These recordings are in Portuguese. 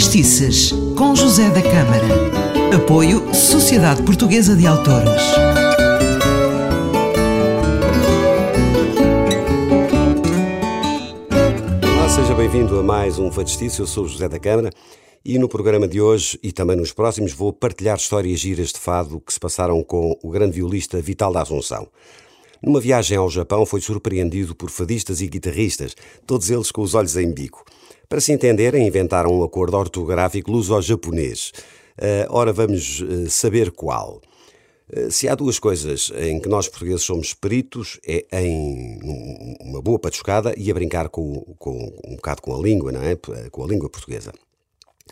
Fadistices, com José da Câmara. Apoio Sociedade Portuguesa de Autores. Olá, seja bem-vindo a mais um Fadistice. Eu sou José da Câmara e no programa de hoje e também nos próximos vou partilhar histórias giras de fado que se passaram com o grande violista Vital da Assunção. Numa viagem ao Japão foi surpreendido por fadistas e guitarristas, todos eles com os olhos em bico. Para se entenderem, inventaram um acordo ortográfico luso-japonês. Uh, ora, vamos uh, saber qual. Uh, se há duas coisas em que nós portugueses somos peritos, é em uma boa patuscada e a brincar com, com, um bocado com a língua, não é? Com a língua portuguesa.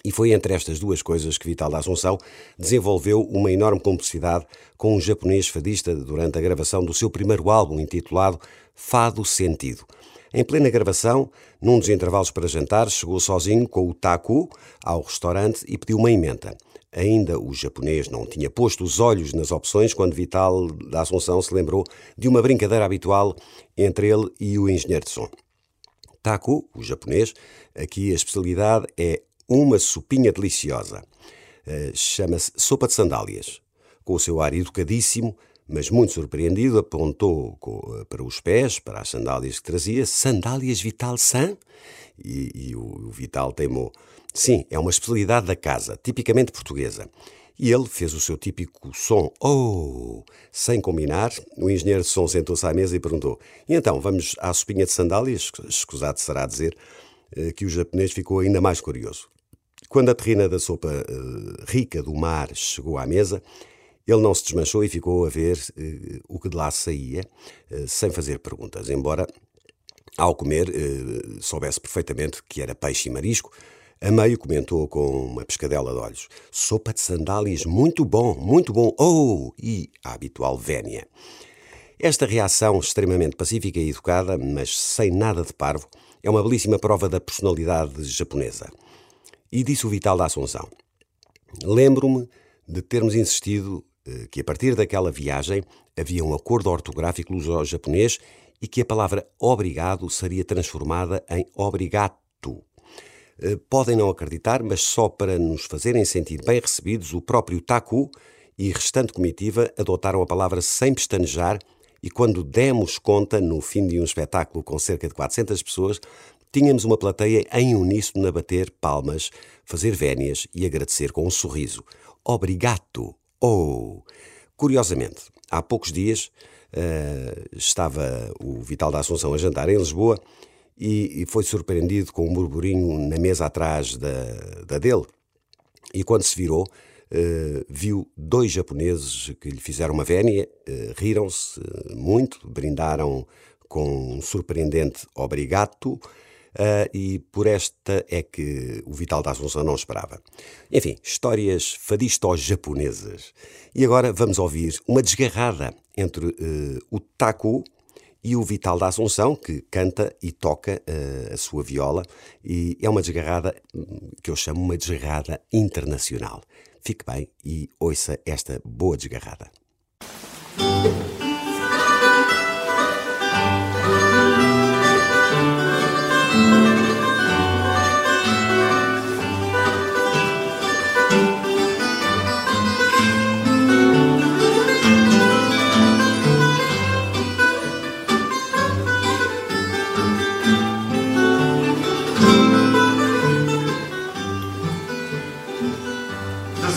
E foi entre estas duas coisas que Vital da Assunção desenvolveu uma enorme complicidade com um japonês fadista durante a gravação do seu primeiro álbum intitulado Fado Sentido. Em plena gravação, num dos intervalos para jantar, chegou sozinho com o Taku ao restaurante e pediu uma emenda. Ainda o japonês não tinha posto os olhos nas opções quando Vital da Assunção se lembrou de uma brincadeira habitual entre ele e o engenheiro de som. Taku, o japonês, aqui a especialidade é uma sopinha deliciosa. Uh, Chama-se sopa de sandálias. Com o seu ar educadíssimo, mas muito surpreendido, apontou para os pés, para as sandálias que trazia, sandálias Vital San? E, e o, Vital teimou. Sim, é uma especialidade da casa, tipicamente portuguesa. E ele fez o seu típico som, oh! Sem combinar, o engenheiro de som sentou-se à mesa e perguntou: E então, vamos à sopinha de sandálias? Escusado será dizer eh, que o japonês ficou ainda mais curioso. Quando a terrina da sopa uh, rica do mar chegou à mesa, ele não se desmanchou e ficou a ver uh, o que de lá saía, uh, sem fazer perguntas, embora ao comer soubesse perfeitamente que era peixe e marisco. A meio comentou com uma pescadela de olhos: Sopa de sandálias, muito bom, muito bom. Oh! E a habitual vénia. Esta reação extremamente pacífica e educada, mas sem nada de parvo, é uma belíssima prova da personalidade japonesa. E disse o Vital da Assunção: Lembro-me de termos insistido eh, que a partir daquela viagem havia um acordo ortográfico luso-japonês e que a palavra obrigado seria transformada em obrigato. Eh, podem não acreditar, mas só para nos fazerem sentir bem recebidos, o próprio Taku e restante comitiva adotaram a palavra sem pestanejar e quando demos conta, no fim de um espetáculo com cerca de 400 pessoas, tínhamos uma plateia em uníssono a bater palmas, fazer vénias e agradecer com um sorriso. Obrigado! Oh! Curiosamente, há poucos dias uh, estava o Vital da Assunção a jantar em Lisboa e, e foi surpreendido com um burburinho na mesa atrás da, da dele. E quando se virou, uh, viu dois japoneses que lhe fizeram uma vénia, uh, riram-se muito, brindaram com um surpreendente obrigado Uh, e por esta é que o Vital da Assunção não esperava. Enfim, histórias fadisto-japonesas. E agora vamos ouvir uma desgarrada entre uh, o Taku e o Vital da Assunção, que canta e toca uh, a sua viola, e é uma desgarrada hum, que eu chamo uma desgarrada internacional. Fique bem e ouça esta boa desgarrada.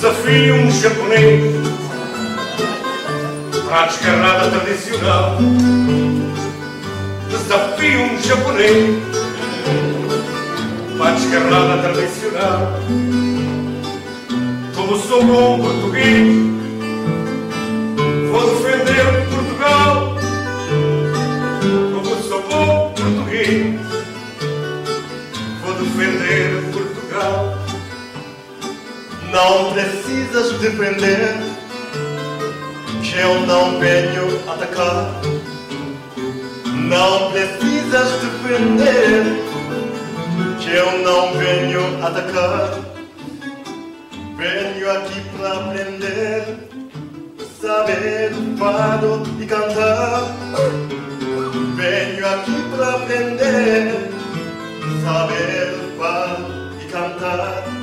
Desafio um japonês para a descarrada tradicional. Desafio um japonês para a descarrada tradicional. Como sou bom português, Não precisas defender que eu não venho atacar. Não precisas defender que eu não venho atacar. Venho aqui para aprender, saber fado e cantar. Venho aqui para aprender, saber fado e cantar.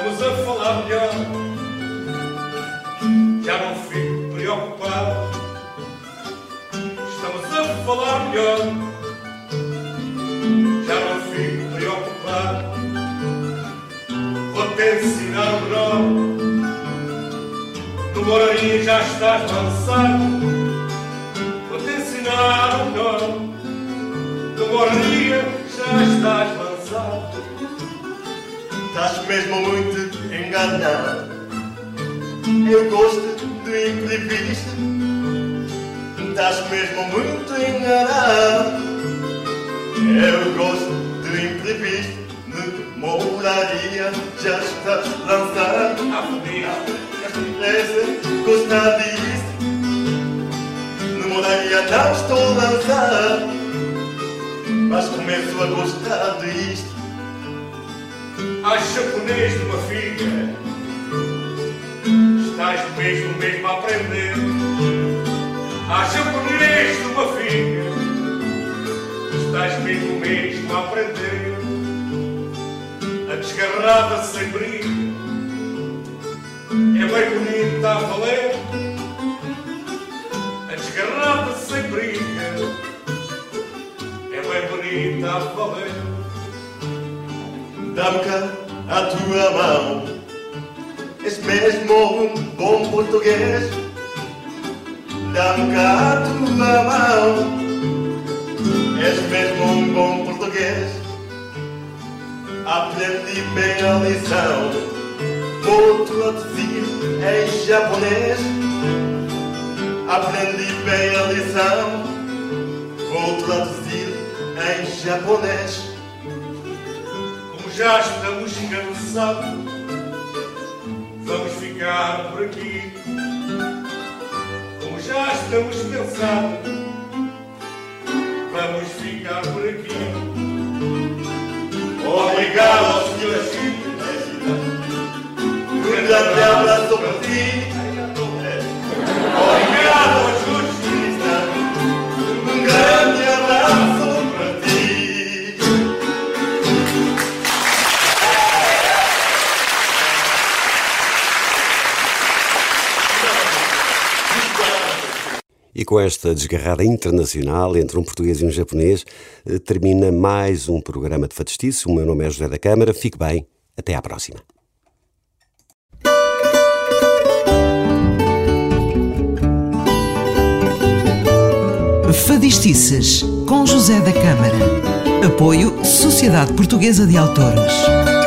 Estamos a falar melhor. Já não fico preocupado. Estamos a falar melhor. Já não fico preocupado. Vou-te ensinar o menor. No Moraria já estás lançado. Vou-te ensinar o menor. No Moraria mesmo muito enganado. Eu gosto do imprevisto. Estás mesmo muito enganado. Eu gosto do imprevisto. No moraria já estás lançado. A feliz. Esse gosta disso. No moraria não estou lançado. Mas começo a gostar disto. Há japonês de uma filha Estás mesmo mesmo a aprender. Há japonês de uma filha Estás mesmo mesmo a aprender. A desgarrada sem briga É bem bonita a valer. A desgarrada sem briga É bem bonita a valer. Dá-me cá a tua mão. És mesmo um bom português. Dá-me cá a tua mão. És mesmo um bom português. Aprendi bem a lição. Vou traduzir em japonês. Aprendi bem a lição. Vou traduzir em japonês já estamos cansados, vamos ficar por aqui. Como já estamos cansados, com esta desgarrada internacional entre um português e um japonês, eh, termina mais um programa de Fadestice. O meu nome é José da Câmara. Fique bem. Até à próxima. Fadistices, com José da Câmara. Apoio Sociedade Portuguesa de Autores.